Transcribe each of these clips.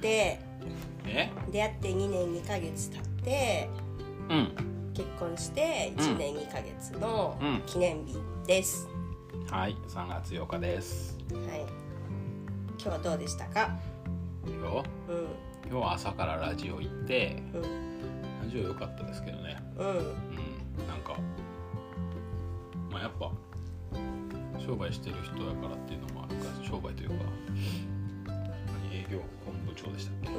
てえ？出会って2年2ヶ月経ってうん。結婚して1年2ヶ月のうん。記念日です、はい3月8日です。はい。今日はどうでしたか？今日？うん。今日は朝からラジオ行ってうん。ラジオ良かったですけどね。うん。うん。なんかまあやっぱ商売してる人やからっていうのもあるから商売というか部長でした。っけう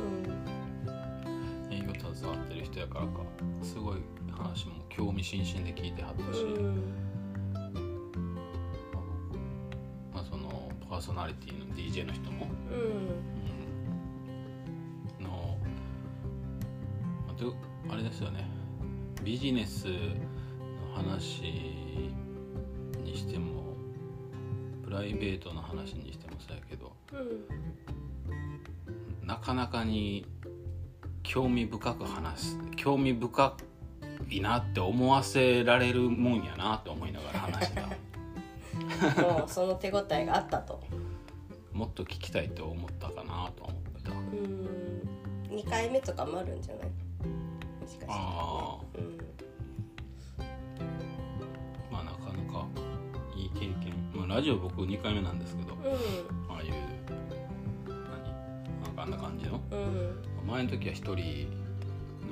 ん。営業携わってる人やからか。すごい話も興味津々で聞いてはったし、うん。まあ、そのパーソナリティの DJ の人も、うん。うん、のあとあれですよね。ビジネスの話にしてもプライベートの話にしてもそうやけど。うんなかなかに興味深く話す興味深いなって思わせられるもんやなって思いながら話してた。もうその手応えがあったと。もっと聞きたいと思ったかなとは思ってた。うん。2回目とかもあるんじゃない？もしかして、ね、あうん。まあなかなかいい経験、まあ、ラジオ僕2回目なんですけど。ああいうかあんな感じの。うん。うん前の時は1人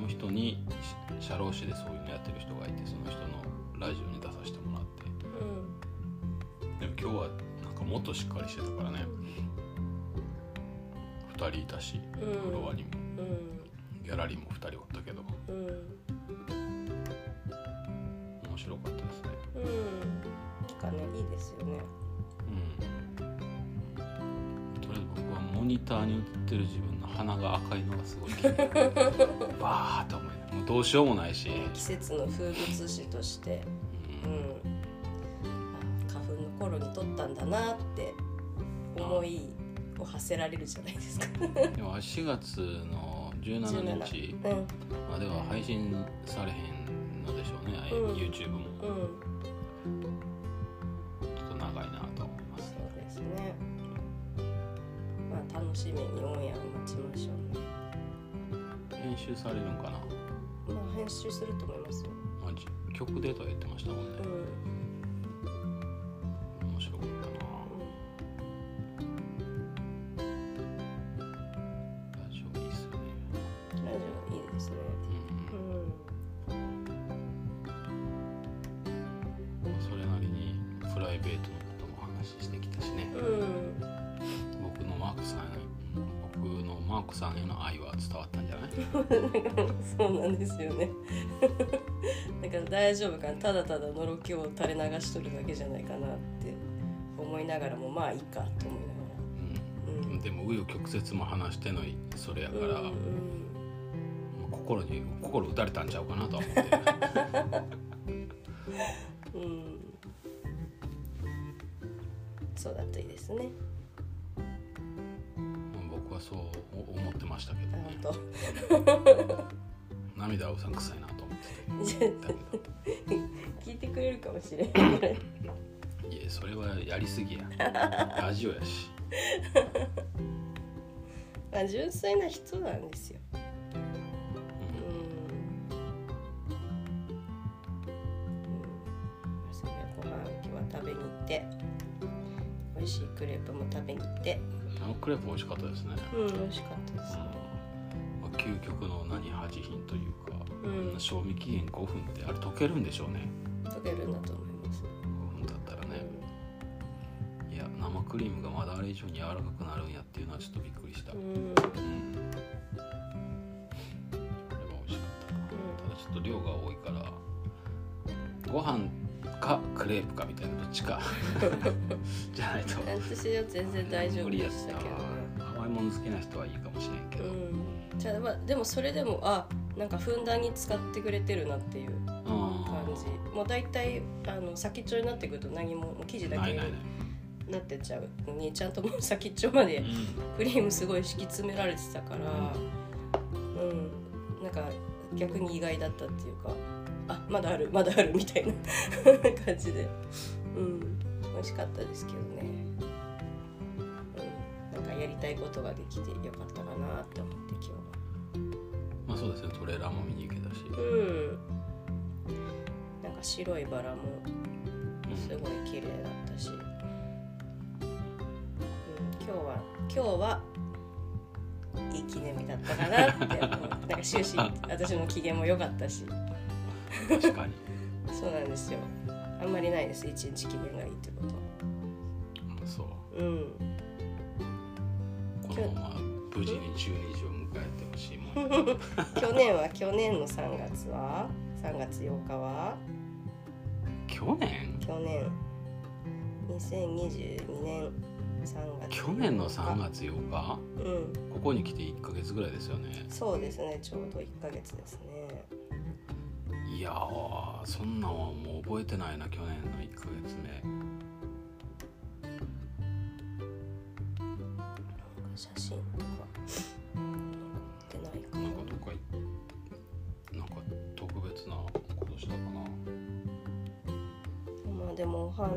の人にし社労士でそういうのやってる人がいてその人のラジオに出させてもらって。でも今日はなんかもっとしっかりしてたからね。2人いたしうんフロアにも。うん。ギャラリーも2人おったけど。うん。面白かったですね。うん。なんかねいいですよねニターに映ってる自分の鼻が赤いのがすごい気になる。バーッと思いもうどうしようもないし、季節の風物詩として、ううん。花粉の頃に撮ったんだなって思いを馳せられるじゃないですか。でも4月の17日。うん。までは配信されへんのでしょうね、うん。YouTube も。うん集されるんかな、まあ編集すると思いますよ。まあ、じ曲ってましたもんね。うん。面白かったな。ラジオいいっすよね。ラジオいいですね。うん。うん。それなりにプライベートのそうなんですよね。だから大丈夫か。なただただのろけを垂れ流しとるだけじゃないかなって思いながらもまあいいかと思いながら。うん、でも紆余曲折も話してのそれやから、うん。心に心打たれたんちゃうかなとは思ってうん、うん、そうだといいですね僕はそう思ってましたけど。あね本涙はうさんくさいなと思って。当てだけ聞いてくれるかもしれない。いやそれはやりすぎや。ラジオやし。まあ純粋な人なんですよ。ご飯今日は食べに行って。美味しいクレープも食べに行って。あのクレープ美味しかったですね、うん美味しかったですうん。まあ、究極の何恥品というか、うん。賞味期限5分ってあれ溶けるんでしょうね。溶けるんだと思います。5分だったらね、いや生クリームがまだあれ以上に柔らかくなるんやっていうのはちょっとびっくりした、ううん。んあれは美味しかったな、ただちょっと量が多いからご飯かクレープかみたいなどっちか。じゃないと。私は全然大丈夫でしたけど。甘いもの好きな人はいいかもしれんけど、うん。じゃあまあでもそれでもあなんかふんだんに使ってくれてるなっていう感あじ。もう大体あの先っちょになってくると何も生地ーだけになってっちゃうのにちゃんともう先っちょまでうん。クリームすごい敷き詰められてたからうん。なんか逆に意外だったっていうかあまだあるまだあるみたいな。感じで。うん。美味しかったですけどね、うん、なんかやりたいことができてよかったかなって思って今日は。まあそうですねトレーラーも見に行けたし、うん。なんか白いバラもすごい綺麗だったし、うん、今日は今日はいい記念日だったかなって思う。なんか終始私の機嫌も良かったし確かに。そうなんですよ。あんまりないです。一日機嫌がいいってことうんそう。うん。このまま無事に12時を迎えてほしいもん。去年は？去年の3月は？3月8日は？去年？去年。2022年3月去年の3月8日？うん。ここに来て1ヶ月ぐらいですよね。そうですね。ちょうど1ヶ月ですねいやーそんなんはもう覚えてないな去年の1ヶ月目写真とか。残ってないかなんかどっかいなんか特別な今年だかな。まあでもお花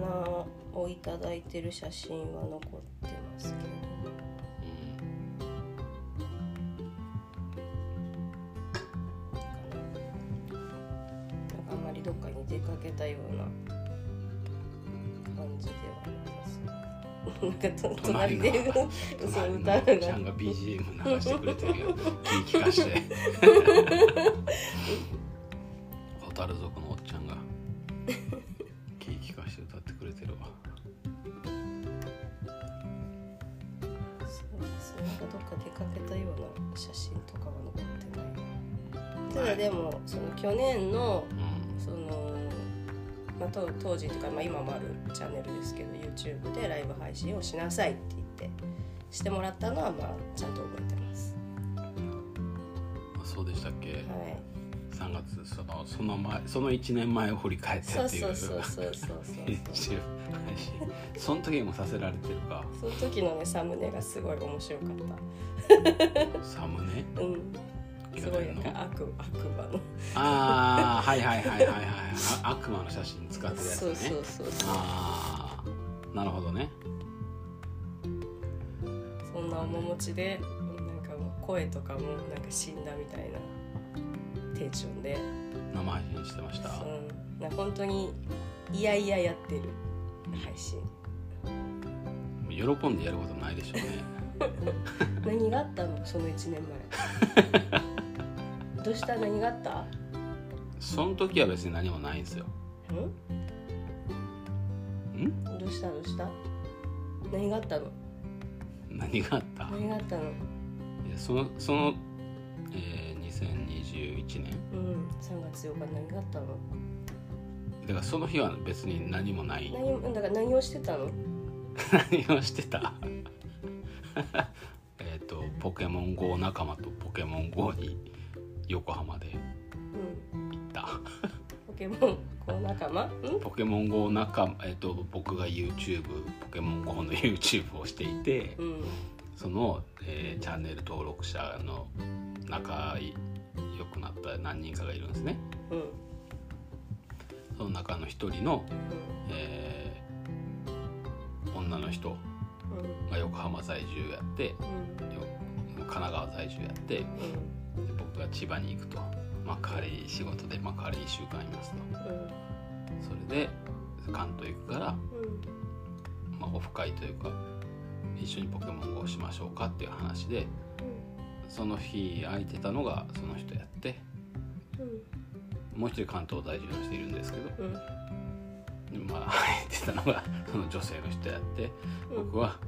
をいただいてる写真は残ってますけどどっかに出かけたような感じではないです。なんかと隣でそう歌うちゃんが BGM 流してくれてるよ聞きかして。蛍族のおっちゃんが聞きかして歌ってくれてるわ。そうですねなんかどっか出かけたような写真とかは残ってないただでもその去年のうんまあ、当当時というか、まあ、今もあるチャンネルですけど YouTube でライブ配信をしなさいって言ってしてもらったのはまあちゃんと覚えてます。あそうでしたっけ、はい。3月そのその前その1年前を振り返ってっていう。そうそうそうそうそう YouTube 配信。その時もさせられてるか？その時のねサムネがすごい面白かっサムネ？たうんすごいなんか悪悪魔の。ああはいはいはいはいはいあ悪魔の写真使ってるやつね。そうそうそうそう。ああなるほどね。そんな面持ちでなんかもう声とかもなんか死んだみたいなテンションで、生配信してました。う。ん、な本当にいやいややってる配信。喜んでやることないでしょうね。何があったの？その1年前 どうした？何があった？その時は別に何もないんですよ。ん？ん？どうした？どうした？何があったの？何があった？何があったの？いやそのその、えー、2021年。うん。3月8日何があったの？だからその日は別に何もない。何をだから何をしてたの？何をしてた？えっとポケモン GO 仲間とポケモン GO に横浜でうん。行った。ポケモンこう仲間ん？ポケモン GO 仲間、えっと僕が YouTube ポケモン GO の YouTube をしていてうん。その、えーチャンネル登録者の仲良くなった何人かがいるんですね。うん。うんその中の一人の、えー女の人うん。が横浜在住やってよ神奈川在住やってでうん僕が千葉に行くと、まあ、仕事で、まあ、代わり1週間いますと。それで関東行くから、うん。まあ、オフ会というか一緒にポケモン GO しましょうかっていう話でその日空いてたのがその人やってうん。もう一人関東在住の人いるんですけどうん。まあ 空いてたのがその女性の人やってうん。僕は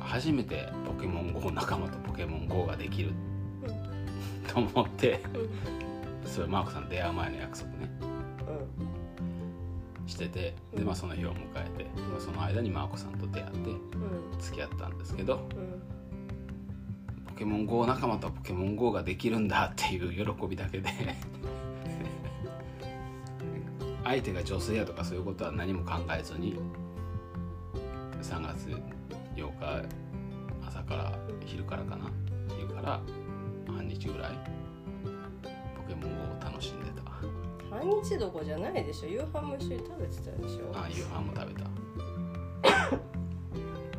初めてポケモン GO 仲間とポケモン GO ができると思って。それマークさん出会う前の約束ね。しててで、まあ、その日を迎えて、まあ、その間にマーコさんと出会ってうん。うん付き合ったんですけどうん。ポケモン GO 仲間とポケモン GO ができるんだっていう喜びだけで。相手が女性やとかそういうことは何も考えずに3月8日朝から昼からかな昼から半日ぐらい。ポケモンを楽しんでた。半日どころじゃないでしょ。夕飯も一緒に食べてたでしょ。あ夕飯も食べた。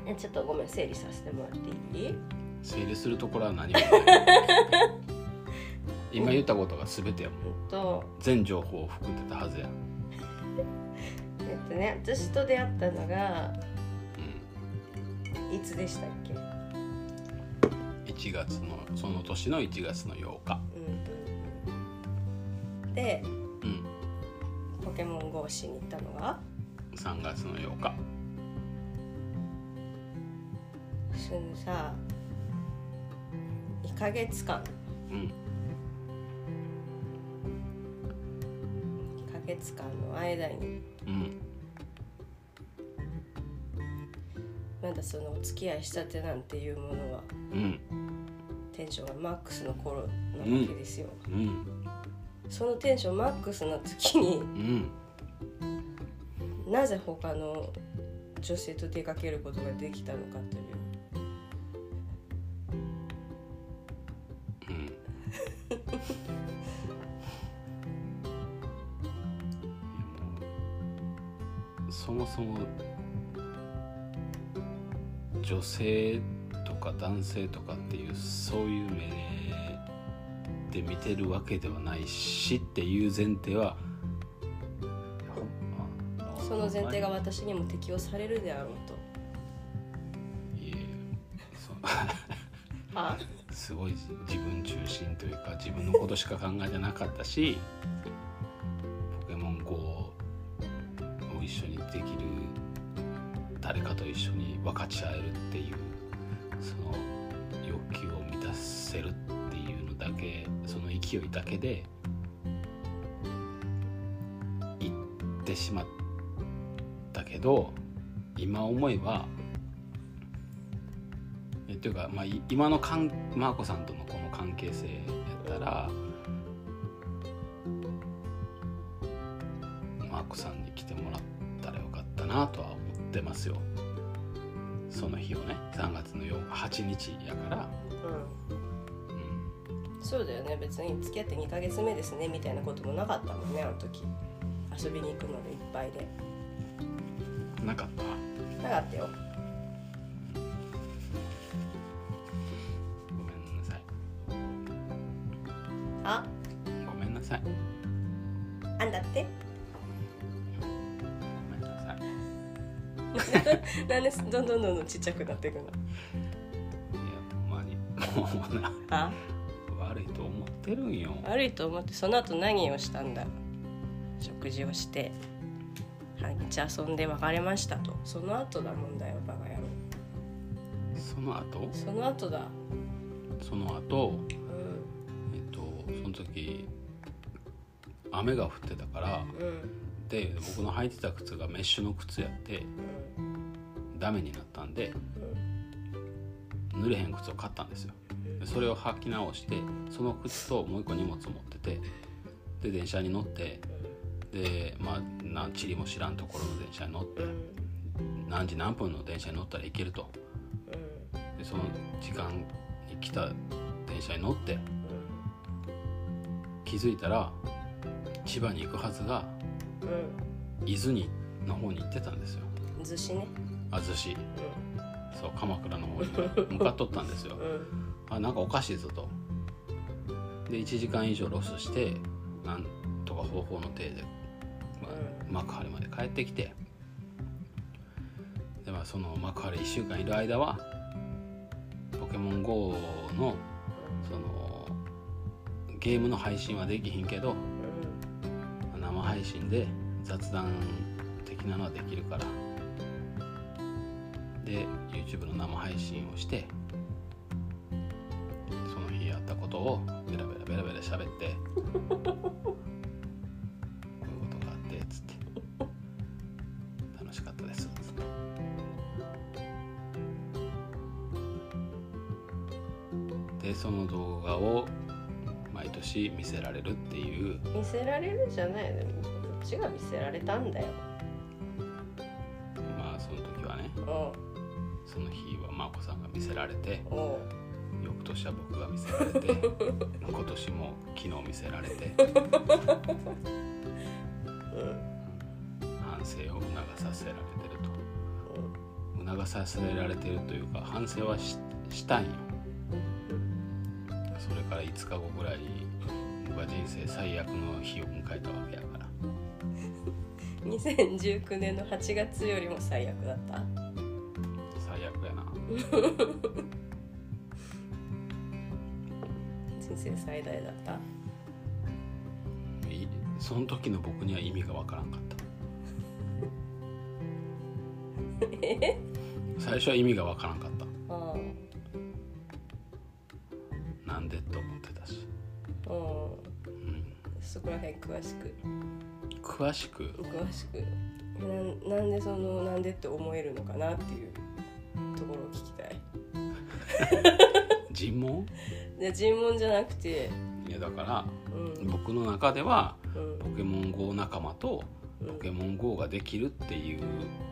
ええちょっとごめん整理させてもらっていい？整理するところは何も 今言ったことが全てやもん。全情報を含んでたはずや。えっとね私と出会ったのがういつでしたっけ？ん1月のその年の1月の8日。うんうんでうん。ポケモン GO しに行ったのが？3月の8日。そのさ2ヶ月間。うん。2ヶ月間の間に。うん。まだそのお付き合いしたてなんていうものは。うんテンションがマックスの頃なわけですよ、うん。そのテンションマックスの時にうんなぜ他の女性と出かけることができたのかという。うん。そもそも女性とか男性とかっていうそういう目で見てるわけではないしっていう前提はその前提が私にも適用されるであろうと。いえそう。あ。すごい自分中心というか自分のことしか考えてなかったし今のかんマーコさんとのこの関係性やったらマーコさんに来てもらったらよかったなとは思ってますよ。その日をね3月の8日8日やから、うん。うん、そうだよね。別に付き合って2ヶ月目ですねみたいなこともなかったもんねあの時。遊びに行くのでいっぱいで。なかった？なかったよなんでどんどんどんどんちっちゃくなっていくの。いやほんまに。もうなあ？悪いと思ってるんよ。悪いと思ってその後何をしたんだ？食事をして。半日遊んで別れましたと。その後だもんだよバカ野郎。その後？その後だ。その後？うん。えっとその時雨が降ってたから。うん。で僕の履いてた靴がメッシュの靴やってダメになったんで濡れへん靴を買ったんですよ。でそれを履き直してその靴ともう一個荷物を持っててで電車に乗ってでまあな地理も知らんところの電車に乗って何時何分の電車に乗ったら行けると。でその時間に来た電車に乗って気づいたら千葉に行くはずが伊豆にの方に行ってたんですよ。うん寿司ね。あ逗子そう鎌倉の方に向かっとったんですよ。うん。あなんかおかしいぞと。で1時間以上ロスしてなんとか方法の体で、まあ、幕張まで帰ってきて。で、まあ、その幕張1週間いる間はポケモン GO のそのゲームの配信はできひんけど生配信で雑談的なのはできるからで YouTube の生配信をしてその日やったことをベラベラベラベラ喋ってこういうことがあってつって。楽しかったです。つってでその動画を毎年見せられるっていう。見せられるじゃないのこっちが見せられたんだよ。まあその時はね。うんその日は真子さんが見せられて翌年は僕が見せられて 今年も昨日見せられてうん。反省を促させられてると。流させられてるというか反省はししたんよ。それから5日後ぐらいに僕は人生最悪の日を迎えたわけやから。2019年の8月よりも最悪だった人生最大だった。いその時の僕には意味がわからんかった。え？最初は意味がわからんかった。あなんでって思ってたし、そこら辺詳しく。詳しく？詳しく。ななんでそのなんでって思えるのかなっていうところを聞きたい。尋問？で尋問じゃなくて。いやだからうん。僕の中ではうん。ポケモン GO 仲間とうん。ポケモン GO ができるっていう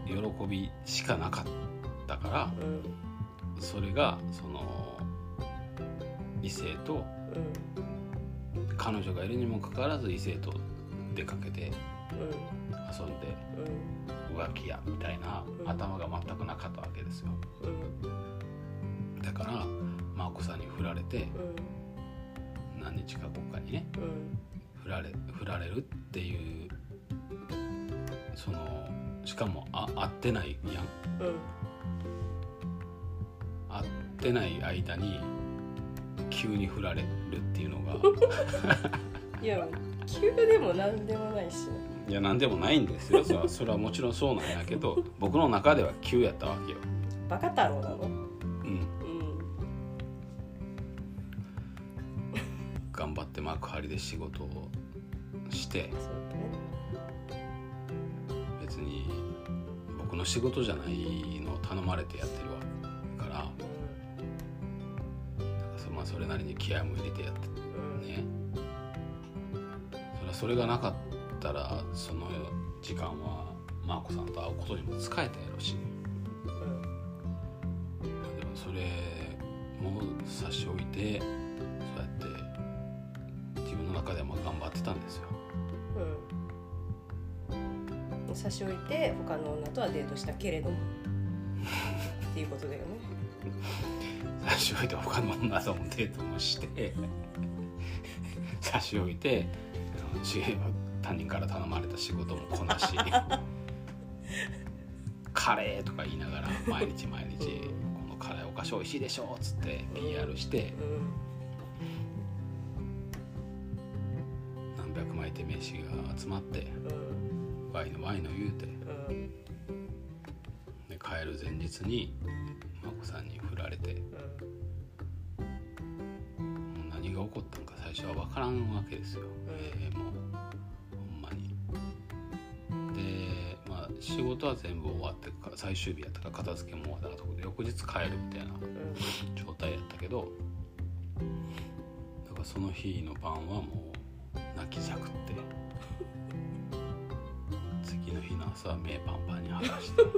喜びしかなかったからうん。それがその異性とうん。彼女がいるにもかかわらず異性と出かけて遊んでうん浮気やみたいなうん。頭が全くなかったわけですよ。うん。だから真央子さんに振られてうん。何日か後かにねうん。振られ振られるっていうそのしかもあ会ってないやん。うん。会ってない間に急に振られるっていうのが。いや急でもなんでもないしないや何でもないんですよ。それはそれはもちろんそうなんやけど僕の中では急やったわけよ、バカ太郎なのうん、うん。頑張って幕張で仕事をしてそうだね。別に僕の仕事じゃないのを頼まれてやってるわけからそまあそれなりに気合も入れてやってうん。ね。それはそれがなかったらその時間はマーコさんと会うことにも使えたやろし。うん。でもそれも差し置いてそうやって自分の中でも頑張ってたんですよ。うん。差し置いて他の女とはデートしたけれども。っていうことだよね。差し置いて他の女ともデートもして。差し置いてあのし他人から頼まれた仕事もこなし カレーとか言いながら毎日毎日このカレーお菓子美味しいでしょっつって PR してうん。何百枚手名刺が集まってうん。ワイのワイの言うてうん。で帰る前日に眞子さんに振られて何が起こったのか最初は分からんわけですよ、えーもう仕事は全部終わってか最終日やったから片付けも終わったとこで翌日帰るみたいな状態やったけどだからその日の晩はもう泣きじゃくって次の日の朝は目パンパンに剥がしてこ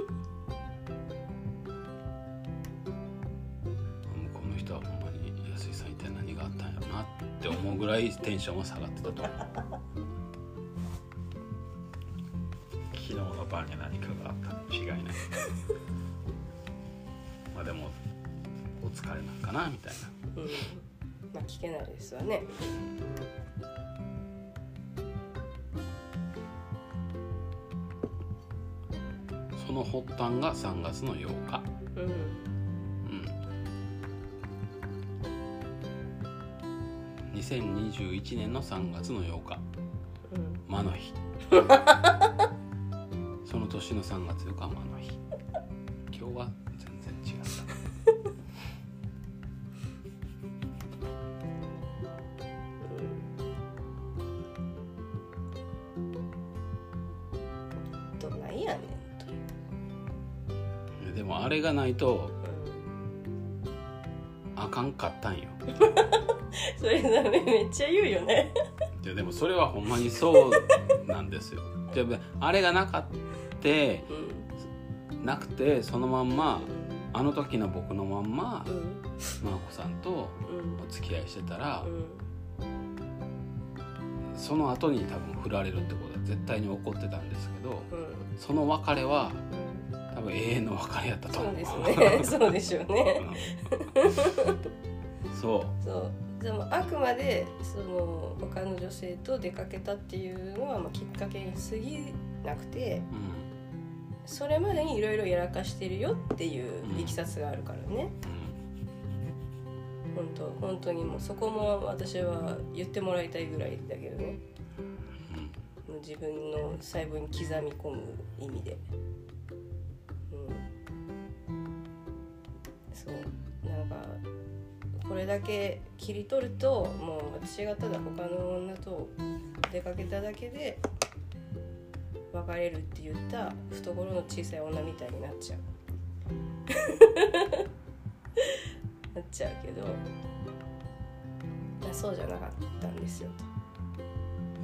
の人はほんまに安井さん一体何があったんやろなって思うぐらいテンションは下がってたと思う昨日の晩に何かがあったに違いない。まあでもお疲れなんかなみたいな。うん。まあ聞けないですわね。その発端が3月の8日。うん。うん。2021年の3月の8日。うん。魔の日 年の3月8日は魔の日。今日は全然違った。どないやねん。とでもあれがないとあかんかったんよ。それさめっちゃ言うよね。いやでもそれはほんまにそうなんですよ。でもあれがなかってうん。なくてそのまんまあの時の僕のまんまうん。真子さんとうん。お付き合いしてたらうん。その後に多分振られるってことは絶対に起こってたんですけどうん。その別れはうん。多分永遠の別れやったとそ思う。うですね。そうでしょうね。うん。そそう。でもあくまでその他の女性と出かけたっていうのはまあきっかけに過ぎなくてう、うん、それまでにいろいろやらかしてるよっていういきさつがあるからね、本当本当にもうそこも私は言ってもらいたいぐらいだけどね。うん自分の細胞に刻み込む意味で。うん。そう。なんかこれだけ切り取るともう私がただ他の女と出かけただけで別れるって言った懐の小さい女みたいになっちゃう。なっちゃうけどまあそうじゃなかったんですよ。と。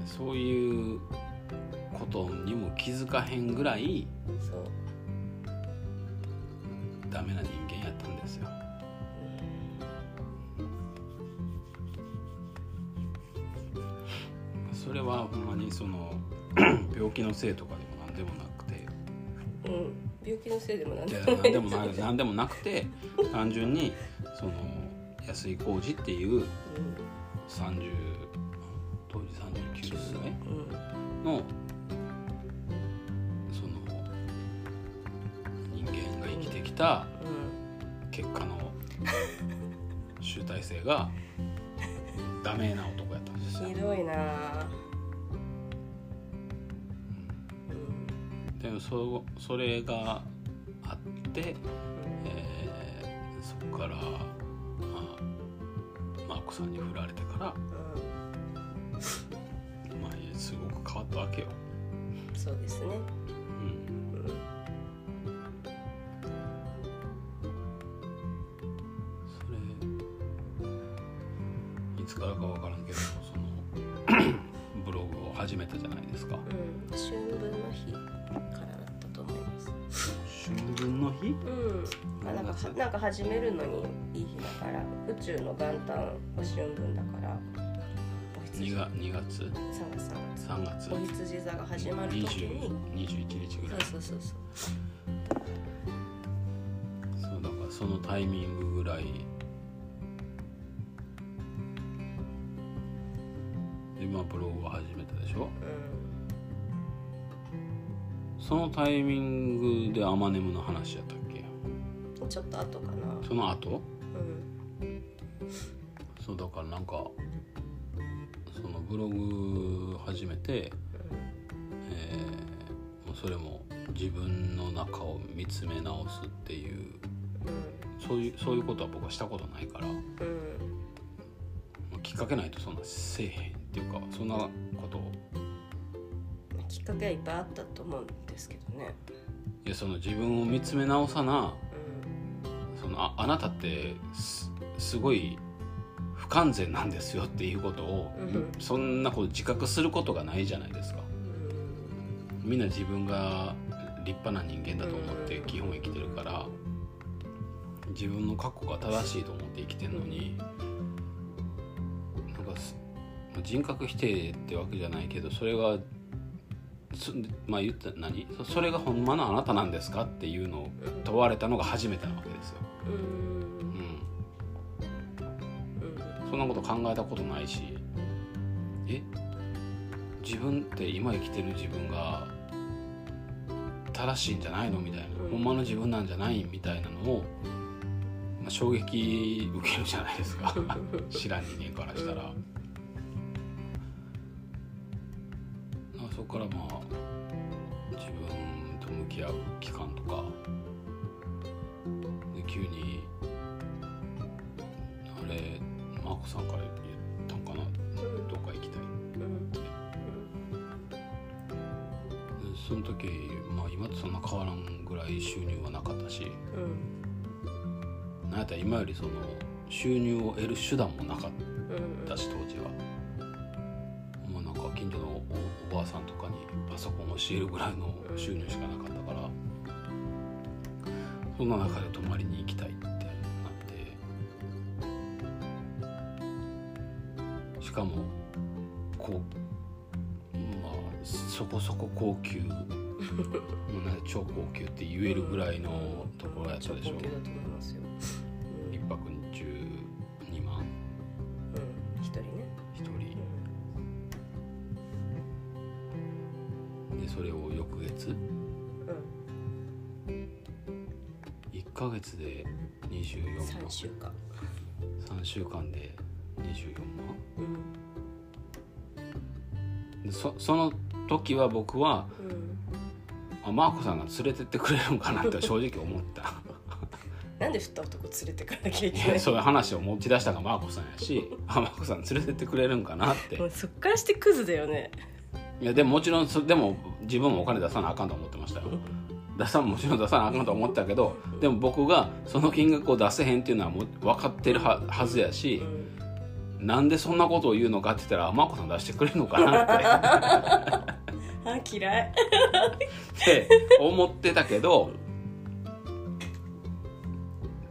そういうことにも気づかへんぐらいそう。ダメな人間やったんですよ。それはほんまにその病気のせいとかでも何でもなくて。うん、病気のせいでもなんいやでもない何でもない何でもなくて単純にその安井浩二っていう30当時39歳うんのその人間が生きてきたうん結果の集大成がダメな男やったんですよ。ひどいなでもそそれがあって、えーそこから、まあ、マーコさんに振られてから、まあ、すごく変わったわけよ。うんそうですね。うん。うんそれいつからか分からんけどその ブログを始めたじゃないですか。うん。春分の日からだったと思います。春分の日？うん。まあなんかはなんか始めるのにいい日だから宇宙の元旦は春分だからお羊。2月2月？3月。3 3月。月お羊座が始まる時に。20 21日ぐらい。そうそうそうそう。そうだからそのタイミングぐらいでまあブログを始めたでしょ？そのタイミングでアマネムの話やったっけ？うんちょっと後かな。その後？うん。そうだからなんかそのブログ始めて、えーもうそれも自分の中を見つめ直すっていうそういうそういうことは僕はしたことないから。うん。きっかけないとそんなせえへんっていうかそんなきっかけはいっぱいあったと思うんですけどね。いやその自分を見つめ直さなうそのああなたってすすごい不完全なんですよっていうことを、うん。そんなこと自覚することがないじゃないですか。ん。みんな自分が立派な人間だと思って基本生きてるから自分の過去が正しいと思って生きてるのになんかす人格否定ってわけじゃないけどそれがそまあ言った何？そそれがほんまのあなたなんですかっていうのを問われたのが初めてなわけですよ。うん。そんなこと考えたことないし。え？自分って今生きてる自分が正しいんじゃないの？みたいな、うん。ほんまの自分なんじゃないみたいなのを、まあ、衝撃受けるじゃないですか。知らん人間からしたら、こからまあ自分と向き合う期間とかで急にあれマーコさんから言ったんかな？どっか行きたい。うん。でその時、まあ、今とそんな変わらんぐらい収入はなかったしうん。なんやったら今よりその収入を得る手段もなかっうんたし当時は。もうなんか近所のさんとかにパソコンを教えるぐらいの収入しかなかったからそんな中で泊まりに行きたいってなってしかもこうまあそこそこ高級 超高級って言えるぐらいのところやったでしょ、ヶ月で24万。3週間。3週間で24万。うん。でそその時は僕はうん。あマーコさんが連れてってくれるのかなって 正直思った。なんで振った男連れてかなきゃいいけないやそういう話を持ち出したのがマーコさんやしあマーコさん連れてってくれるんかなって。そっからしてクズだよね。いやでももちろんそでも自分もお金出さなあかんと思ってましたよ 出さもちろん出さなあかんと思ったけどでも僕がその金額を出せへんっていうのはもう分かってるははずやしう、んなんでそんなことを言うのかって言ったらあマーコさん出してくれるのかなって。あ嫌い。って思ってたけど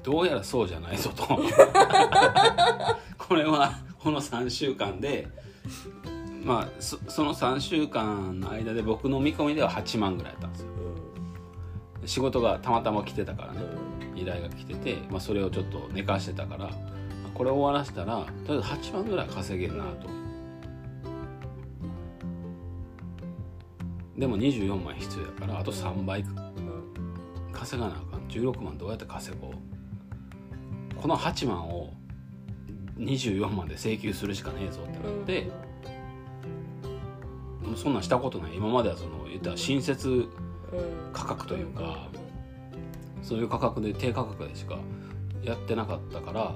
どうやらそうじゃないぞと。これはこの3週間でまあそその3週間の間で僕の見込みでは8万ぐらいやったんですよ仕事がたまたま来てたからね。依頼が来てて、まあ、それをちょっと寝かしてたからこれ終わらせたらとりあえず8万ぐらい稼げるなと。でも24万必要やからあと3倍うん稼がなあかん。16万どうやって稼ごう。この8万を24万で請求するしかねえぞってなって、もうそんなんしたことない。今まではその言ったら新設うん価格というか、そういう価格で低価格でしかやってなかったから、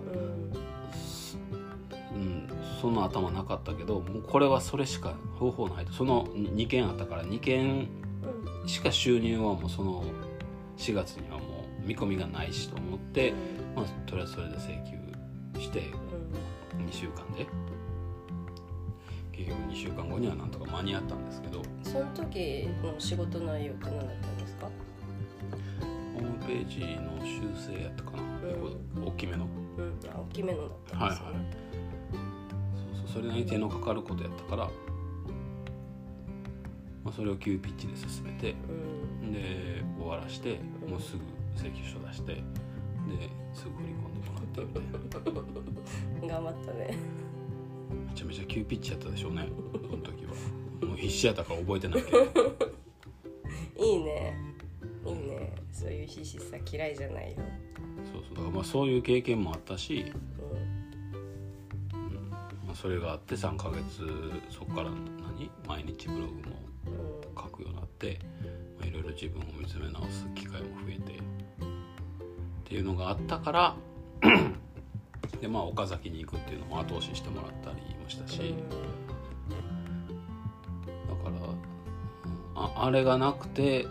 うんうん、そんな頭なかったけどもうこれはそれしか方法ないと。その2件あったから2件うんしか収入はもうその4月にはもう見込みがないしと思って、まあ、とりあえずそれで請求して2週間で結局2週間後にはなんとか間に合ったんですけど。その時の仕事内容って何だったんですか？ホームページの修正やったかな、うん大きめの。うんあ大きめのだったんはいはい。ですよねそうそうそれなりに手のかかることやったから、まあ、それを急ピッチで進めてうん。で終わらしてもうすぐ請求書出してですぐ振り込んでもらってみたいな。頑張ったねめちゃめちゃ急ピッチやったでしょうね。その時は。もう必死やったから覚えてないけど。いいね。いいね。そういう必死さ嫌いじゃないよ、そうそう。だからまあそういう経験もあったし、うん。まあ、それがあって3ヶ月そこから何？毎日ブログもうん。書くようになってまあいろいろ自分を見つめ直す機会も増えて。っていうのがあったからでまあ岡崎に行くっていうのも後押ししてもらったりもしたし、だからうんああれがなくて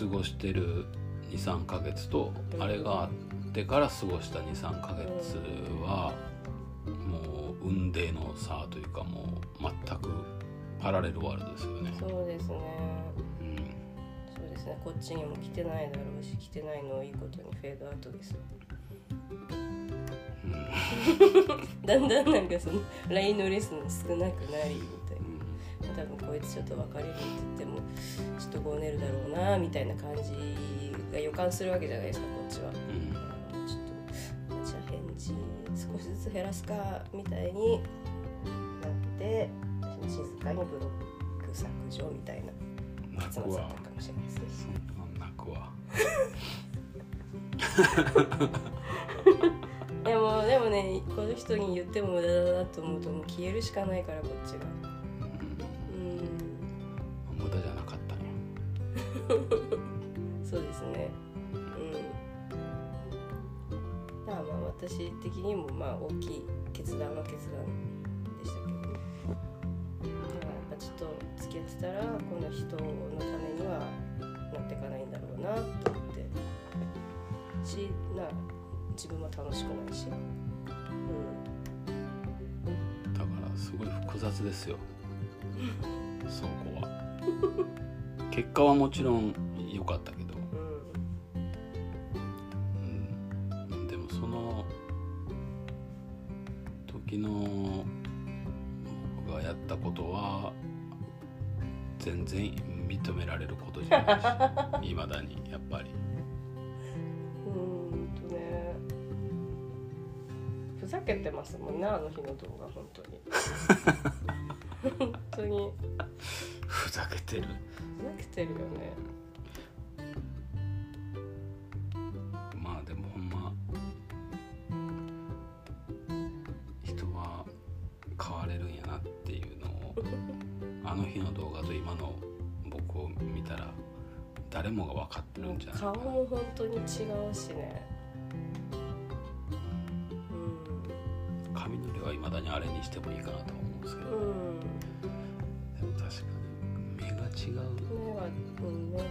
過ごしてる23ヶ月とあれがあってから過ごした23ヶ月はもう運命の差というかもう全くパラレルワールドですよね。そうですね。うん。そうですね。こっちにも来てないだろうし来てないのをいいことにフェードアウトですよだんだんなんかその LINE のレス少なくなりみたいな。多分こいつちょっと別れるって言ってもちょっとごねるだろうなみたいな感じが予感するわけじゃないですかこっちは。うん。ちょっとじゃあ返事少しずつ減らすかみたいになって静かにブロック削除みたいな。泣くわ。結末だったかもしれないですね。そんなん泣くわ でもでもねこの人に言っても無駄だなと思うともう消えるしかないからこっちが。うんうん無駄じゃなかったんや そうですね。うん。まあまあ私的にもまあ大きい決断は決断でしたけどね。だからやっぱちょっと付き合ってたらこの人のためにはなっていかないんだろうなと思ってしな自分も楽しくないし。うん。だからすごい複雑ですよ そこは 結果はもちろん良かったけど、うん。うん、でもその時の僕がやったことは全然認められることじゃないし いまだにやっぱりけてますもんねあの日の動画本当に。本当に。ふざけてる。ふざけてるよね。まあでもほんま人は変われるんやなっていうのをあの日の動画と今の僕を見たら誰もが分かってるんじゃないかな顔も本当に違うしね髪の毛はいまだにあれにしてもいいかなと思うんですけど、うんうんでも確かに目が違う。目がうん。目が違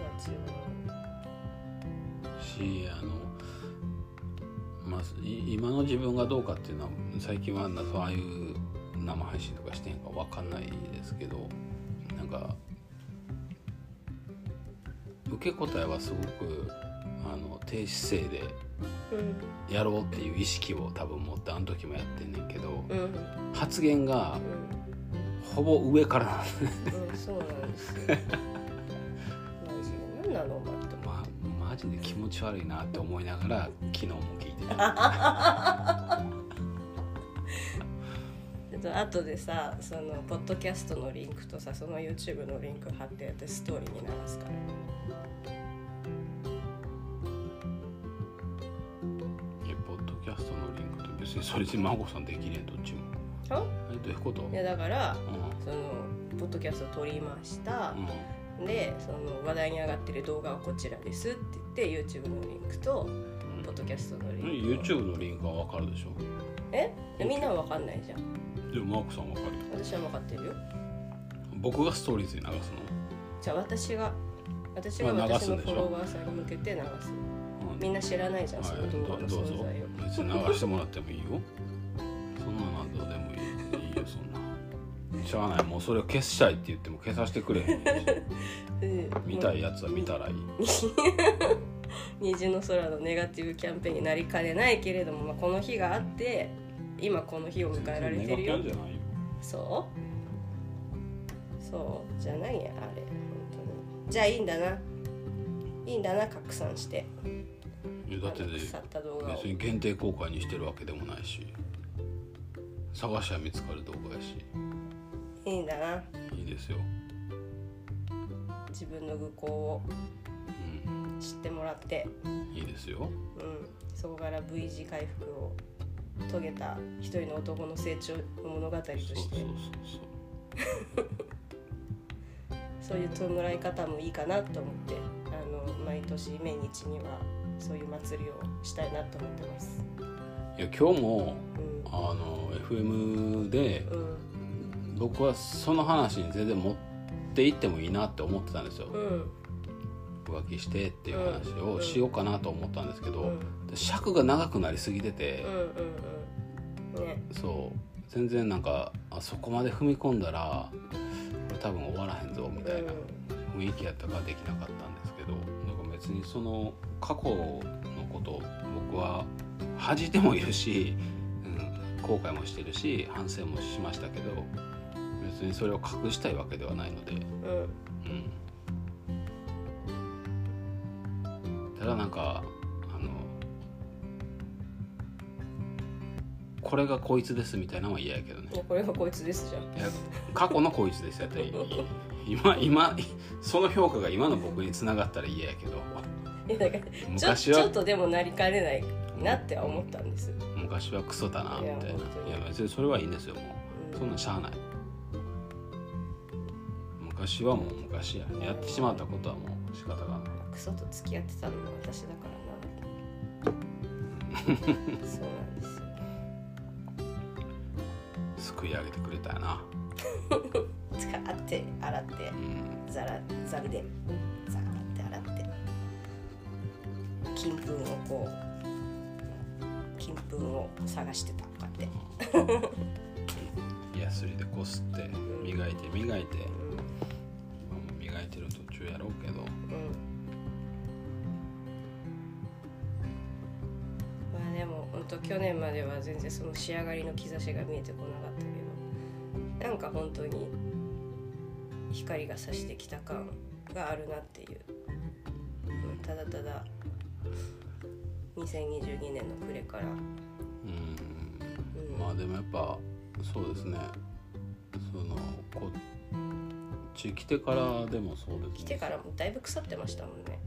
しあの、まあ、い今の自分がどうかっていうのは最近はなそうああいう生配信とかしてんか分かんないですけどなんか受け答えはすごくあの低姿勢でやろうっていう意識を多分持ってあの時もやってんねんけどうん。発言がうほぼ上からなんでんうんそうなんですよ。マジで何なのお前って。思まマジで気持ち悪いなって思いながら昨日も聞いてた。うで後でさそのポッドキャストのリンクとさその YouTube のリンク貼ってやってストーリーに流すから別にそれで孫さんできねえどっちもあえどういうこと？いやだからうそのポッドキャスト取りました。ん、うん。でその話題に上がってる動画はこちらですって言って YouTube のリンクとうん。ポッドキャストのリンクを。YouTube のリンクは分かるでしょ？え？みんなは分かんないじゃん。でもマークさん分かるよ。私は分かってるよ。僕がストーリーズに流すの？じゃあ私が。私がまあ流私のすんでしょ？フォロワーさんに向けて流す。うん。みんな知らないじゃんその動画の存在を別に流してもらってもいいよ。そんなのはどうでもいい。いいよそんなしゃあない。もうそれを消したいって言っても消させてくれへんしうん。見たいやつは見たらいい。虹の空のネガティブキャンペーンになりかねないけれども、まあ、この日があって今この日を迎えられてるよ。ネガキャンじゃないよ。そう？そうじゃないやあれ。本当に。じゃあいいんだな。いいんだな拡散して。いやだってね腐った動画を。別に限定公開にしてるわけでもないし探しは見つかる動画やし。いいんだな。いいですよ、自分の愚行をう知ってもらって、ん、いいですよ。うん、そこから V 字回復を遂げた一人の男の成長の物語として。そうそうそうそう。そういう弔い方もいいかなと思って。あの毎年命日にはそういう祭りをしたいなと思ってます。いや今日もうん。あの FM でうん。僕はその話に全然持っていってもいいなって思ってたんですよ。うん。浮気してっていう話をしようかなと思ったんですけど、うん。尺が長くなりすぎててうん、うんうん。ね。そう。全然なんかあそこまで踏み込んだら多分終わらへんぞみたいな雰囲気やったからできなかったんですけど別にその過去のことを僕は恥じてもいるし、うん、後悔もしてるし反省もしましたけど別にそれを隠したいわけではないので、うん。うん、ただなんかあのこれがこいつですみたいなのは嫌やけどね。これがこいつですじゃん。過去のこいつですやったらいい今今その評価が今の僕に繋がったら嫌やけど。いやだからちょ昔はちょっとでもなりかねないなっては思ったんです、昔はクソだなみたいな。いや本当に。いや別にそれはいいんですよもう。うそんなんしゃあない。昔はもう昔や。やってしまったことはもう仕方がない。クソと付き合ってたのも私だからな。そうなんですよ。救い上げてくれたよな 使って洗ってうん。ザラザルでザーって洗って金粉をこう金粉を探してたこうやってヤスリでこすって磨いて磨いて。今も磨いてる途中やろうけど。うん。まあでも本当去年までは全然その仕上がりの兆しが見えてこなかったけど。なんか本当に光が差してきた感があるなっていう、うん、ただただ2022年の暮れから、うん。うん。まあでもやっぱそうですね。そのこっち来てからでもそうですね。来てからもだいぶ腐ってましたもんね。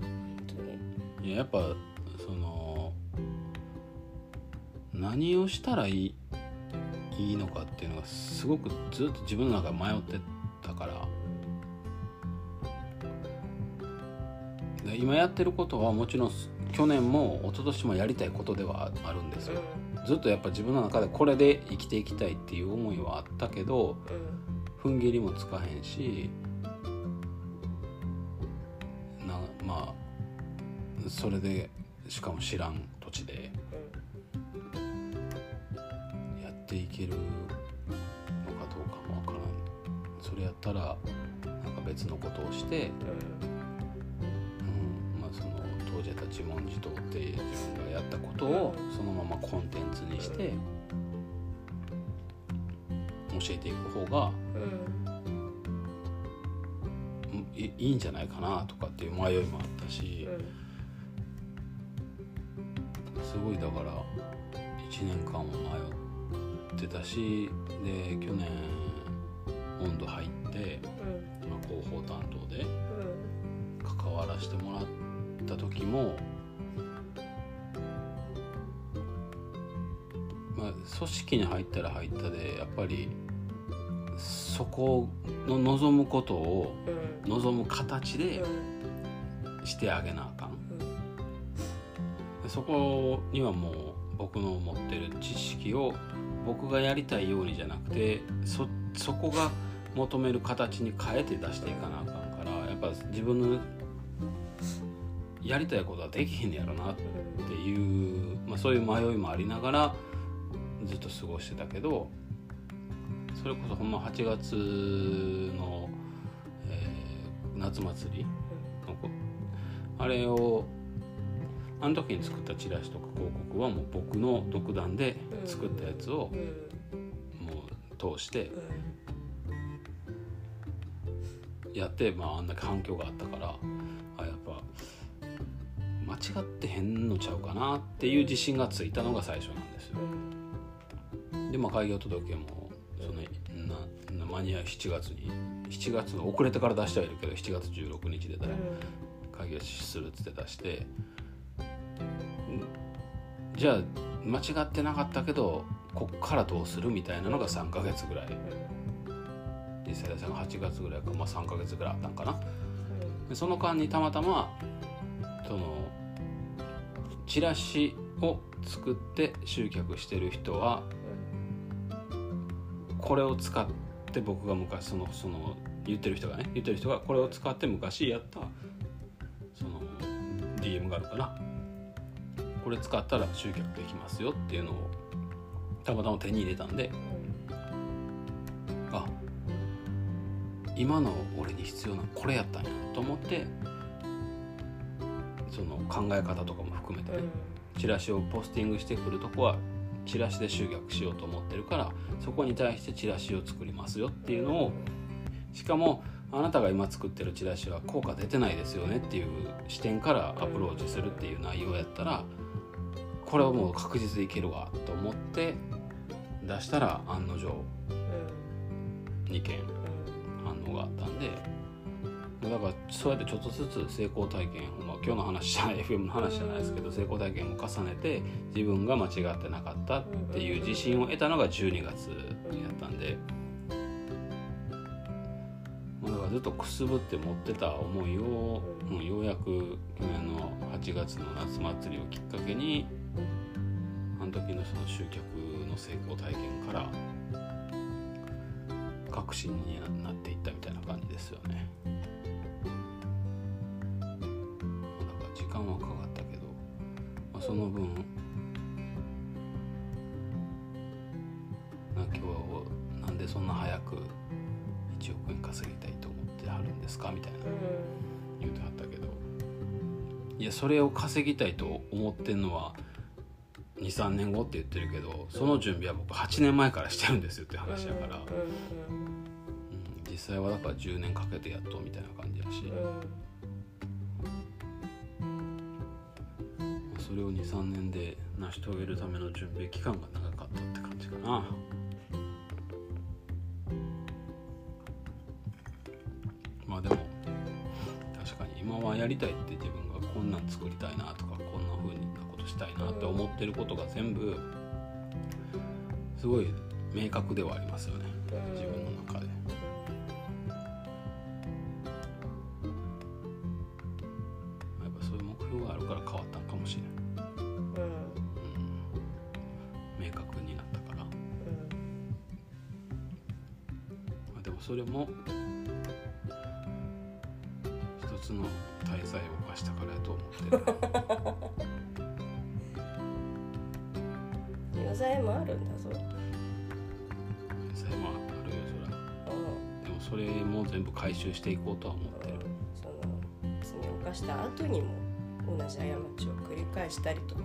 うん。本当に。いややっぱその何をしたらいいいいのかっていうのがすごくずっと自分の中で迷ってたから。で今やってることはもちろん去年も一昨年もやりたいことではあるんですよ。ずっとやっぱ自分の中でこれで生きていきたいっていう思いはあったけどうん。踏ん切りもつかへんしなまあそれでしかも知らん土地でやっていけるったらなんか別のことをして、うんまあ、その当時やった自問自答って自分がやったことをうん。そのままコンテンツにして教えていく方がいいんじゃないかなとかっていう迷いもあったしすごいだから1年間も迷ってたしで去年温度入って、まあ、広報担当で関わらせてもらった時も、まあ、組織に入ったら入ったでやっぱりそこの望むことをうん。望む形でうん。してあげなあかん。うん。でそこにはもう僕の持ってる知識を僕がやりたいようにじゃなくてそそこが求める形に変えて出していかなあかんからやっぱ自分のやりたいことはできへんねやろなっていう、まあ、そういう迷いもありながらずっと過ごしてたけどそれこそほんま8月の、えー夏祭りのこあれをあの時に作ったチラシとか広告はもう僕の独断で作ったやつをうん。もう通してやって、まあ、あんだけ反響があったからあやっぱ間違ってへんのちゃうかなっていう自信がついたのが最初なんですよ。でまあ開業届もそのなな間に合い7月に7月の遅れてから出してはいるけど7月16日で開業するっつって出してんじゃあ間違ってなかったけどこっからどうするみたいなのが3ヶ月ぐらい実際さんが8月ぐらいか、まあ、3ヶ月ぐらいあったんかな。でその間にたまたまそのチラシを作って集客してる人はこれを使って僕が昔そのその言ってる人がね言ってる人がこれを使って昔やったその DM があるからこれ使ったら集客できますよっていうのをたまたま手に入れたんで今の俺に必要なのこれやったんやと思ってその考え方とかも含めてね、チラシをポスティングしてくるとこはチラシで集客しようと思ってるからそこに対してチラシを作りますよっていうのをしかもあなたが今作ってるチラシは効果出てないですよねっていう視点からアプローチするっていう内容やったらこれはもう確実でいけるわと思って出したら案の定2件反応があったんでだからそうやってちょっとずつ成功体験、まあ、今日の話じゃない FM の話じゃないですけど成功体験も重ねて自分が間違ってなかったっていう自信を得たのが12月やったんで、まあ、だからずっとくすぶって持ってた思いを、うん、ようやく去年の8月の夏祭りをきっかけにあの時のその集客の成功体験から確信になっていったみたいな感じですよね。時間はかかったけど、まあ、その分な今日なんでそんな早く1億円稼ぎたいと思ってはるんですかみたいな言うてはったけどいやそれを稼ぎたいと思ってんのは23年後って言ってるけどその準備は僕8年前からしてるんですよって話やから、うん、実際はだから10年かけてやっとみたいな感じやし、それを23年で成し遂げるための準備期間が長かったって感じかな。まあでも確かに今はやりたいって自分がこんなん作りたいなとかこんな風なことしたいなって思ってることが全部すごい明確ではありますよね。自分の中で。やっぱそういう目標があるから変わったんかもしれない。明確になったから、まあ、でもそれも一つの大罪を犯したからやと思ってる 余罪もあるんだぞ。大罪もあるよそれでもそれも全部回収していこうとは思ってる。その罪を犯した後にも同じ過ちを繰り返したりとか。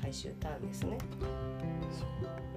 回収ターンですね。そう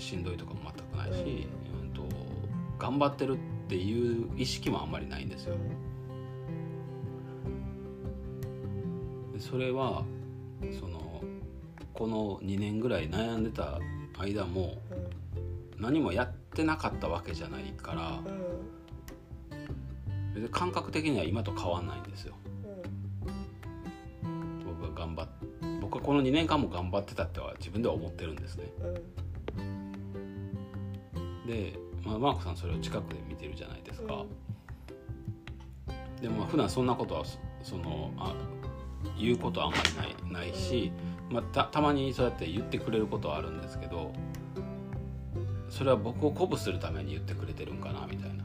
しんどいとかも全くないし、うん、と頑張ってるっていう意識もあんまりないんですよ。でそれはそのこの2年ぐらい悩んでた間も何もやってなかったわけじゃないから別に感覚的には今と変わんないんですよ。うん。僕が頑張っ僕はこの2年間も頑張ってたっては自分では思ってるんですね。うんで、まあ、マーコさんそれを近くで見てるじゃないですか、でもまあ普段そんなことはそそのあ言うことはあんまりないないし、まあ、たたまにそうやって言ってくれることはあるんですけどそれは僕を鼓舞するために言ってくれてるんかなみたいな。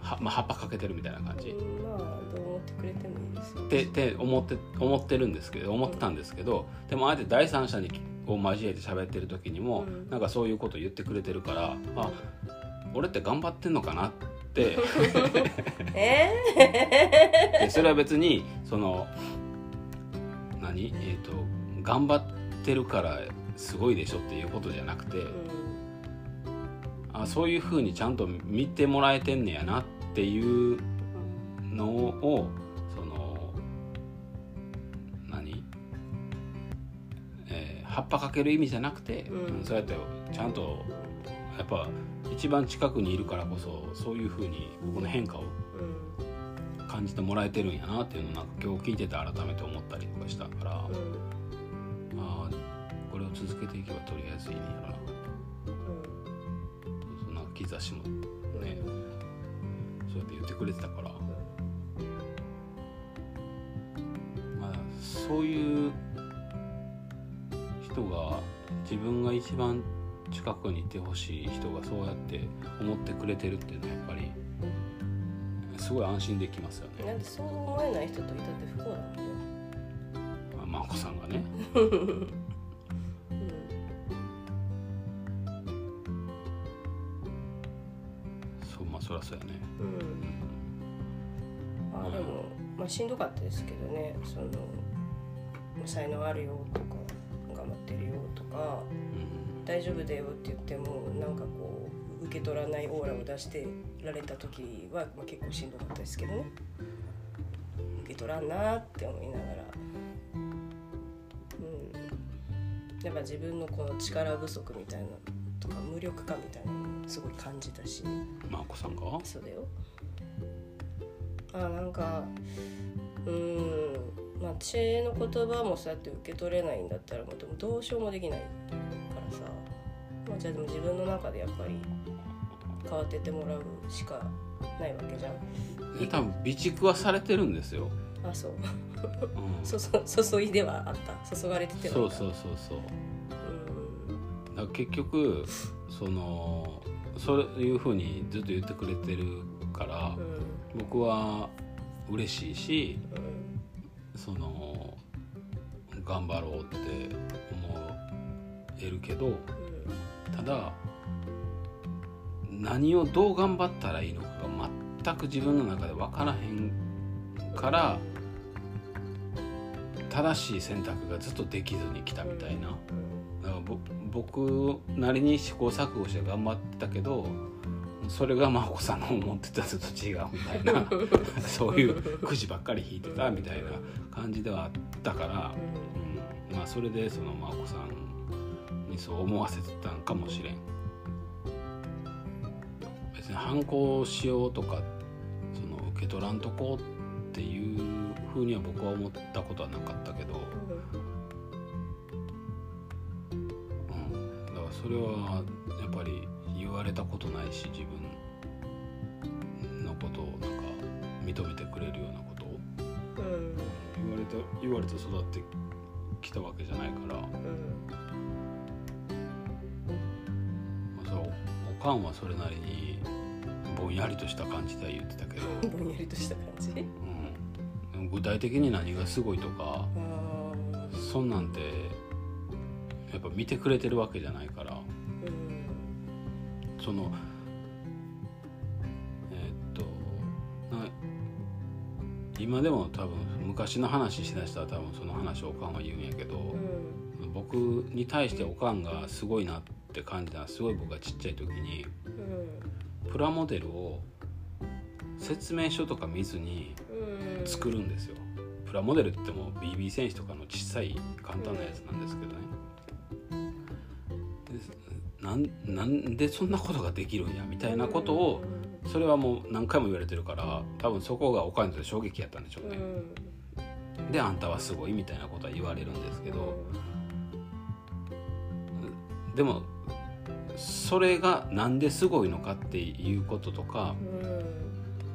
は、まあ、葉っぱかけてるみたいな感じ、うんまあどう思ってくれてもいいですて思って思ってるんですけど思ってたんですけどでもあえて第三者にを交えて喋ってる時にも、うん。なんかそういうこと言ってくれてるからあ俺って頑張ってんのかなって。え でそれは別にその何？えっ、と頑張ってるからすごいでしょっていうことじゃなくて、ーうん。あそういうふうにちゃんと見てもらえてんねやなっていうのを葉っぱかける意味じゃなくて、うん。そうやってちゃんとやっぱ一番近くにいるからこそそういうふうに僕の変化をうん。感じてもらえてるんやなっていうのをなんか今日聞いてて改めて思ったりとかしたから、あうん。あこれを続けていけばとりあえずいいんやろな。そんな兆しもね、そうやって言ってくれてたから、まあ、そういう人が自分が一番近くにいてほしい人がそうやって思ってくれてるっていうのはやっぱりすごい安心できますよね。なんでそう思えない人といたって不幸だもんねまあ、真子さんがねうんそりゃそうやね。うんまあでも、まあ、しんどかったですけどねその才能あるよとかかうん。大丈夫だよって言ってもなんかこう受け取らないオーラを出してられた時は、まあ、結構しんどかったですけどね。受け取らんなって思いながら。うん。やっぱ自分のこの力不足みたいなのとか無力感みたいなのもすごい感じたし。真子さんが？そうだよ。あなんかうんまあ知恵の言葉もそうやって受け取れないんだったらもうでもどうしようもできないからさ、まあ、じゃあでも自分の中でやっぱり変わってってもらうしかないわけじゃん。で多分備蓄はされてるんですよ、あそう。うん、そ そ注いではあった。注がれててそううそうそうそう。うん。だ結局そのそういうふうにずっと言ってくれてるからうん。僕は嬉しいしうんその頑張ろうって思えるけどただ何をどう頑張ったらいいのかが全く自分の中で分からへんから正しい選択がずっとできずに来たみたいな。だからぼ僕なりに試行錯誤して頑張ってたけどそれが真帆さんの思ってたのと違うみたいな そういうくじばっかり引いてたみたいな感じではあったから、うん、まあそれでその真帆さんにそう思わせてたんかもしれん。別に反抗しようとかその受け取らんとこっていうふうには僕は思ったことはなかったけど。うん、だからそれはやっぱり言われたことないし自分のことをなんか認めてくれるようなこと言われて言われて育ってきたわけじゃないから、まあ、そうおかんはそれなりにぼんやりとした感じでは言ってたけど、う んぼんやりとした感じ？うん、具体的に何がすごいとかそんなんてやっぱ見てくれてるわけじゃないから。うん。その今でも多分昔の話しだしたら多分その話をおかんは言うんやけど、うん僕に対しておかんがすごいなって感じたのはすごい僕がちっちゃい時にうんプラモデルを説明書とか見ずにうん作るんですよ。プラモデルってもう BB 戦士とかの小さい簡単なやつなんですけどね。でなんなんでそんなことができるんやみたいなことをそれはもう何回も言われてるから多分そこがおかんにとって衝撃やったんでしょうね。であんたはすごいみたいなことは言われるんですけどでもそれがなんですごいのかっていうこととか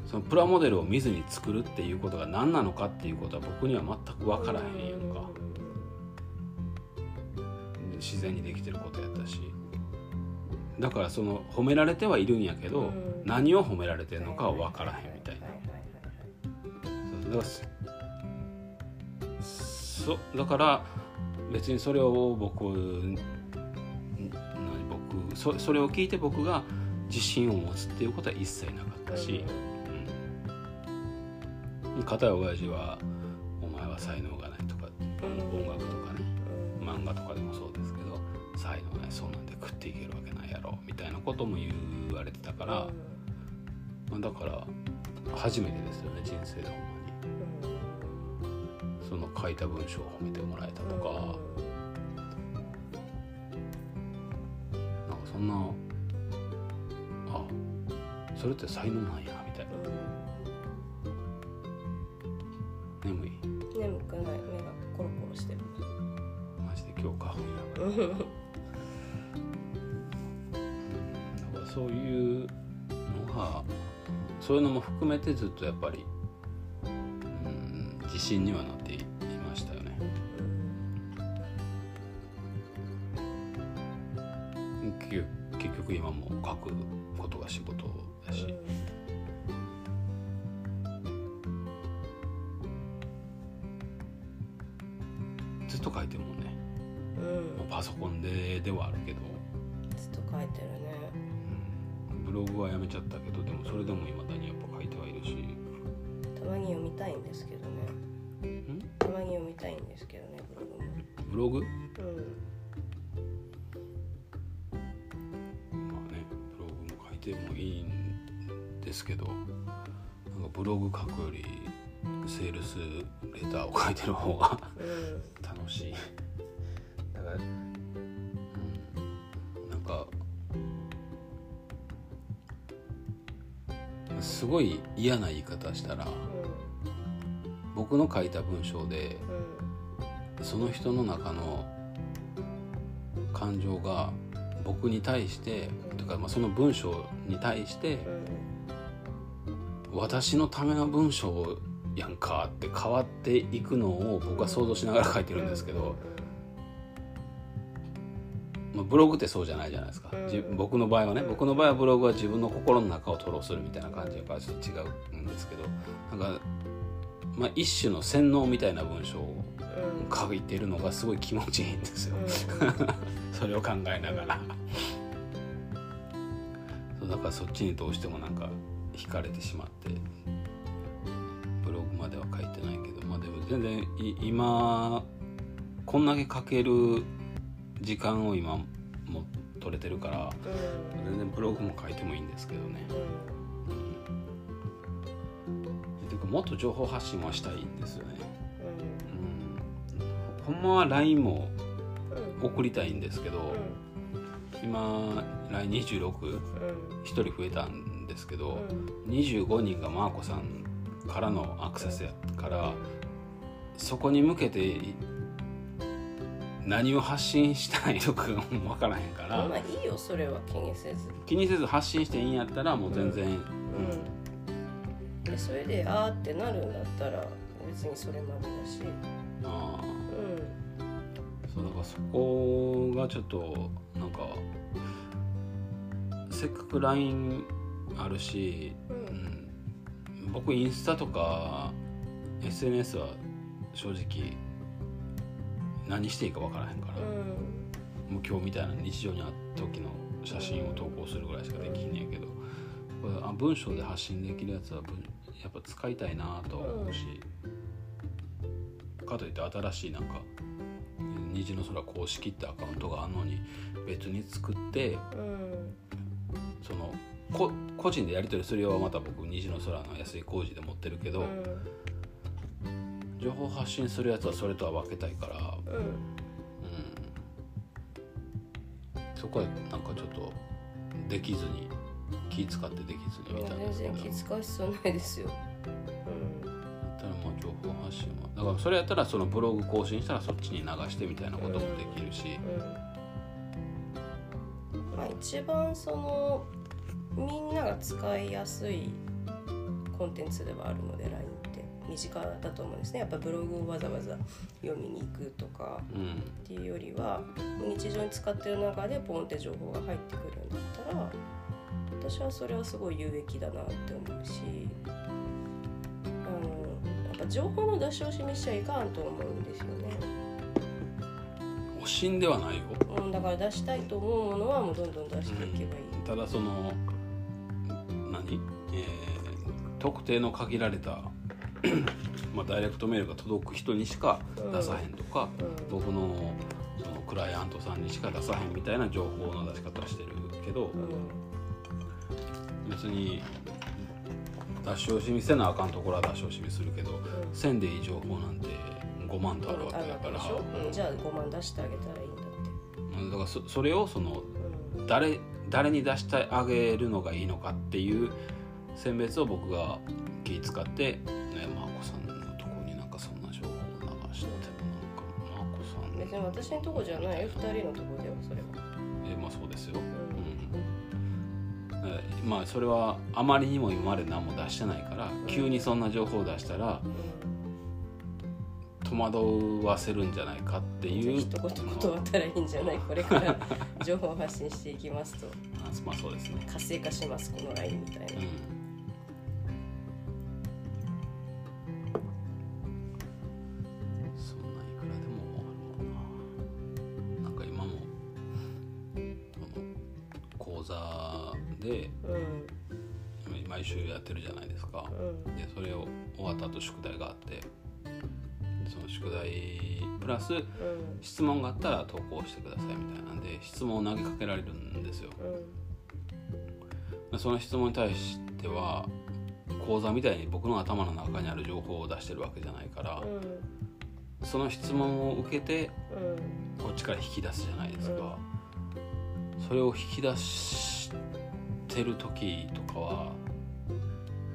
そのプラモデルを見ずに作るっていうことが何なのかっていうことは僕には全く分からへんやんか。自然にできてることやったしだからその褒められてはいるんやけどうん。何を褒められてるのかは分からへんみたいな。そうだからそだから別にそれを僕僕そそれを聞いて僕が自信を持つっていうことは一切なかったし、うん、片や親父は「お前は才能がない」とか音楽とかね漫画とかでもなことも言われてたから、まあ、だから初めてですよね人生でほんまに。その書いた文章を褒めてもらえたとか、なんかそんなあそれって才能なんやみたいな。眠い。眠くない。目がコロコロしてる。マジで今日花粉や そういうのがそういうのも含めてずっとやっぱり、うん、自信にはなっていましたよね。結局結局今も書くことが仕事だし、ずっと書いてるもんねうん。パソコンでではあるけど、ずっと書いてるね。うんブログはやめちゃったけどでもそれでもいまだにやっぱ書いてはいるし。たまに読みたいんですけどね。んたまに読みたいんですけどねブログも。ブログ？うん。まあねブログも書いてもいいんですけどなんかブログ書くよりセールスレターを書いてる方がうん。楽しい。だから、すごい嫌な言い方したら僕の書いた文章でその人の中の感情が僕に対してとか、まあ、その文章に対して私のための文章やんかって変わっていくのを僕は想像しながら書いてるんですけど、ブログってそうじゃないじゃないですか、じ僕の場合はね僕の場合はブログは自分の心の中を吐露するみたいな感じやからちょっと違うんですけどなんか、まあ、一種の洗脳みたいな文章を書いてるのがすごい気持ちいいんですよ、それを考えながら。そうだからそっちにどうしてもなんか惹かれてしまってブログまでは書いてないけどまあでも全然今こんだけ書ける時間を今も取れてるから全然ブログも書いてもいいんですけどね。うかもっと情報発信はしたいんですよね。うん、ほんまは LINE も送りたいんですけど、今 LINE26 一人増えたんですけど、25人がマーコさんからのアクセスやからそこに向けて何を発信したいのかが分からへんから。まあいいよそれは気にせず。気にせず発信していいんやったらもう全然、うん。うん。でそれであーってなるんだったら別にそれまでだし。ああ。うん。そうだからそこがちょっとなんかせっかく LINE あるし、ううん。ん、僕インスタとか SNS は正直何していいか分からへんから、もう今日みたいな日常にあった時の写真を投稿するぐらいしかできんねんけどあ文章で発信できるやつは文やっぱ使いたいなとは思うし、かといって新しいなんか「虹の空公式」ってアカウントがあるのに別に作ってうん。そのこ個人でやり取りするようはまた僕虹の空の安い工事で持ってるけど、情報発信するやつはそれとは分けたいから、うん。うんうん、そこはなんかちょっとできずに気使ってできずにいや見たんですけど全然気遣う必要ないですよ。だったらまあ情報発信はだからそれやったらそのブログ更新したらそっちに流してみたいなこともできるし、うんうん。まあ一番そのみんなが使いやすいコンテンツではあるので LINE 身近だと思うんですね。やっぱブログをわざわざ読みに行くとかうん。っていうよりは日常に使ってる中でポンって情報が入ってくるんだったら私はそれはすごい有益だなって思うしあのやっぱ情報の出し惜しみしちゃいかんと思うんですよね。惜しんではないよ。うん、だから出したいと思うものはもうどんどん出していけばいい。ただその何、えー特定の限られた まあダイレクトメールが届く人にしか出さへんとか、うん。僕のそのクライアントさんにしか出さへんみたいな情報の出し方してるけど、うん。別に出し惜しみせなあかんところは出し惜しみするけど、せんでいい情報なんて5万とあるわあけやから、うん、じゃあ5万出してあげたらいいんだって。うん。だからそそれをそのうん。誰誰に出してあげるのがいいのかっていう選別を僕が気使って、私のとこじゃないよ2人のとこではそれは。えまあそうですよ、うん。うんえまあそれはあまりにも今まで何も出してないから急にそんな情報を出したら戸惑わせるんじゃないかってう。ん、いう一言断ったらいいんじゃない？これから情報発信していきますと。あまあそうですね。活性化しますこの LINE みたいな。うん毎週やってるじゃないですか。うん。でそれを終わった後宿題があってその宿題プラスうん。質問があったら投稿してくださいみたいなんで質問を投げかけられるんですよ。うん。でその質問に対しては講座みたいに僕の頭の中にある情報を出してるわけじゃないからその質問を受けてうん。こっちから引き出すじゃないですか、それを引き出してる時とかは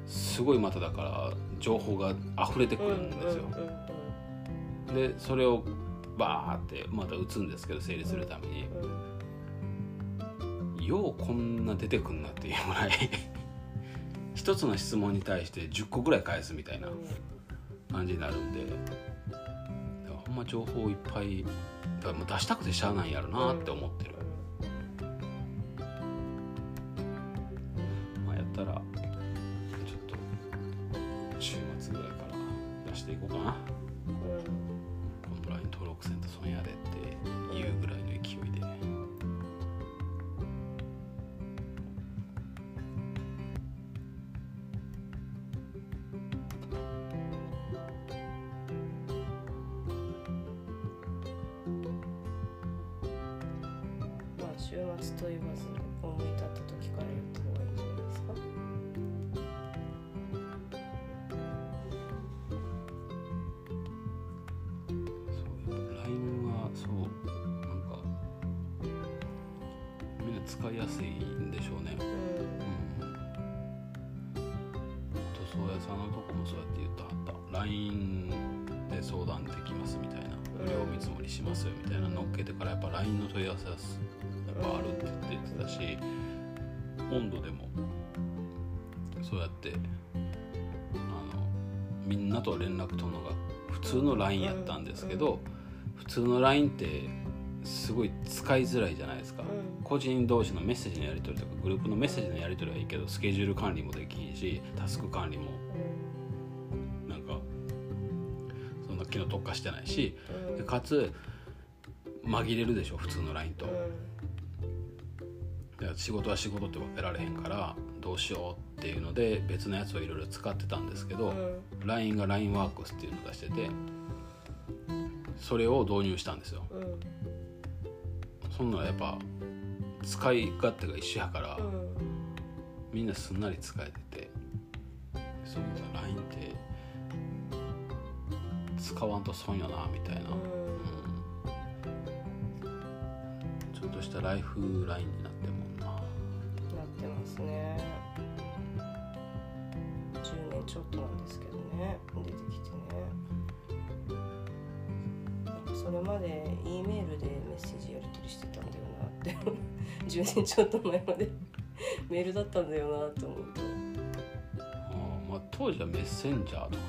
すごいまただから情報が溢れてくるんですよ。でそれをバーってまた打つんですけど整理するために、ようこんな出てくんなっていうぐらい。一つの質問に対して10個ぐらい返すみたいな感じになるんで。ほんま情報いっぱい出したくてしゃあないんやろなって思ってる、LINE ってすごい使いづらいじゃないですか、うん。個人同士のメッセージのやり取りとかグループのメッセージのやり取りはいいけどスケジュール管理もできひんしタスク管理も。なんかそんな機能特化してないしうん。でかつ紛れるでしょ普通の LINE と。で仕事は仕事って分けられへんからどうしようっていうので別のやつをいろいろ使ってたんですけど、LINE が LINE ワークスっていうのを出しててそれを導入したんですよ。うんうんそんならやっぱ使い勝手が一緒やから、うんみんなすんなり使えててそうか LINE って使わんと損やなみたいな、うん。ちょっとしたライフラインになってるもんな。なってますね。10年ちょっとなんですけどね出てきてねそれまで E メールでメッセージやり取りしてたんだよなって。10年ちょっと前まで。メールだったんだよなと思うとあまあ、当時はメッセンジャーとか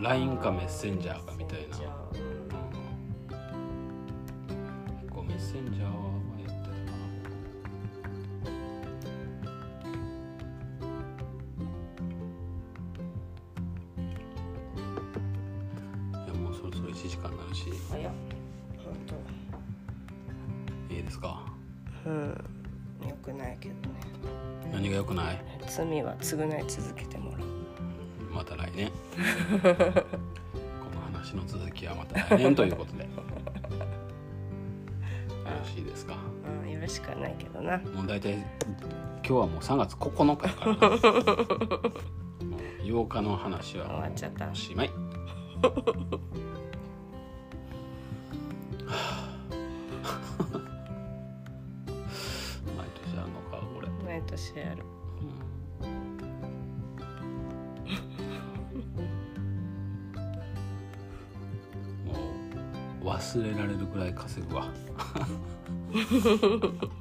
LINE かメッセンジャーかみたいな。償い続けてもらう。また来年。この話の続きはまた来年ということで。よろしいですか？うんよろしくはないけどな。もう大体今日はもう3月9日やから。なもう8日の話は終わっちゃった。おしまい。毎年あんのかこれ、毎年やる忘れられるぐらい稼ぐわ。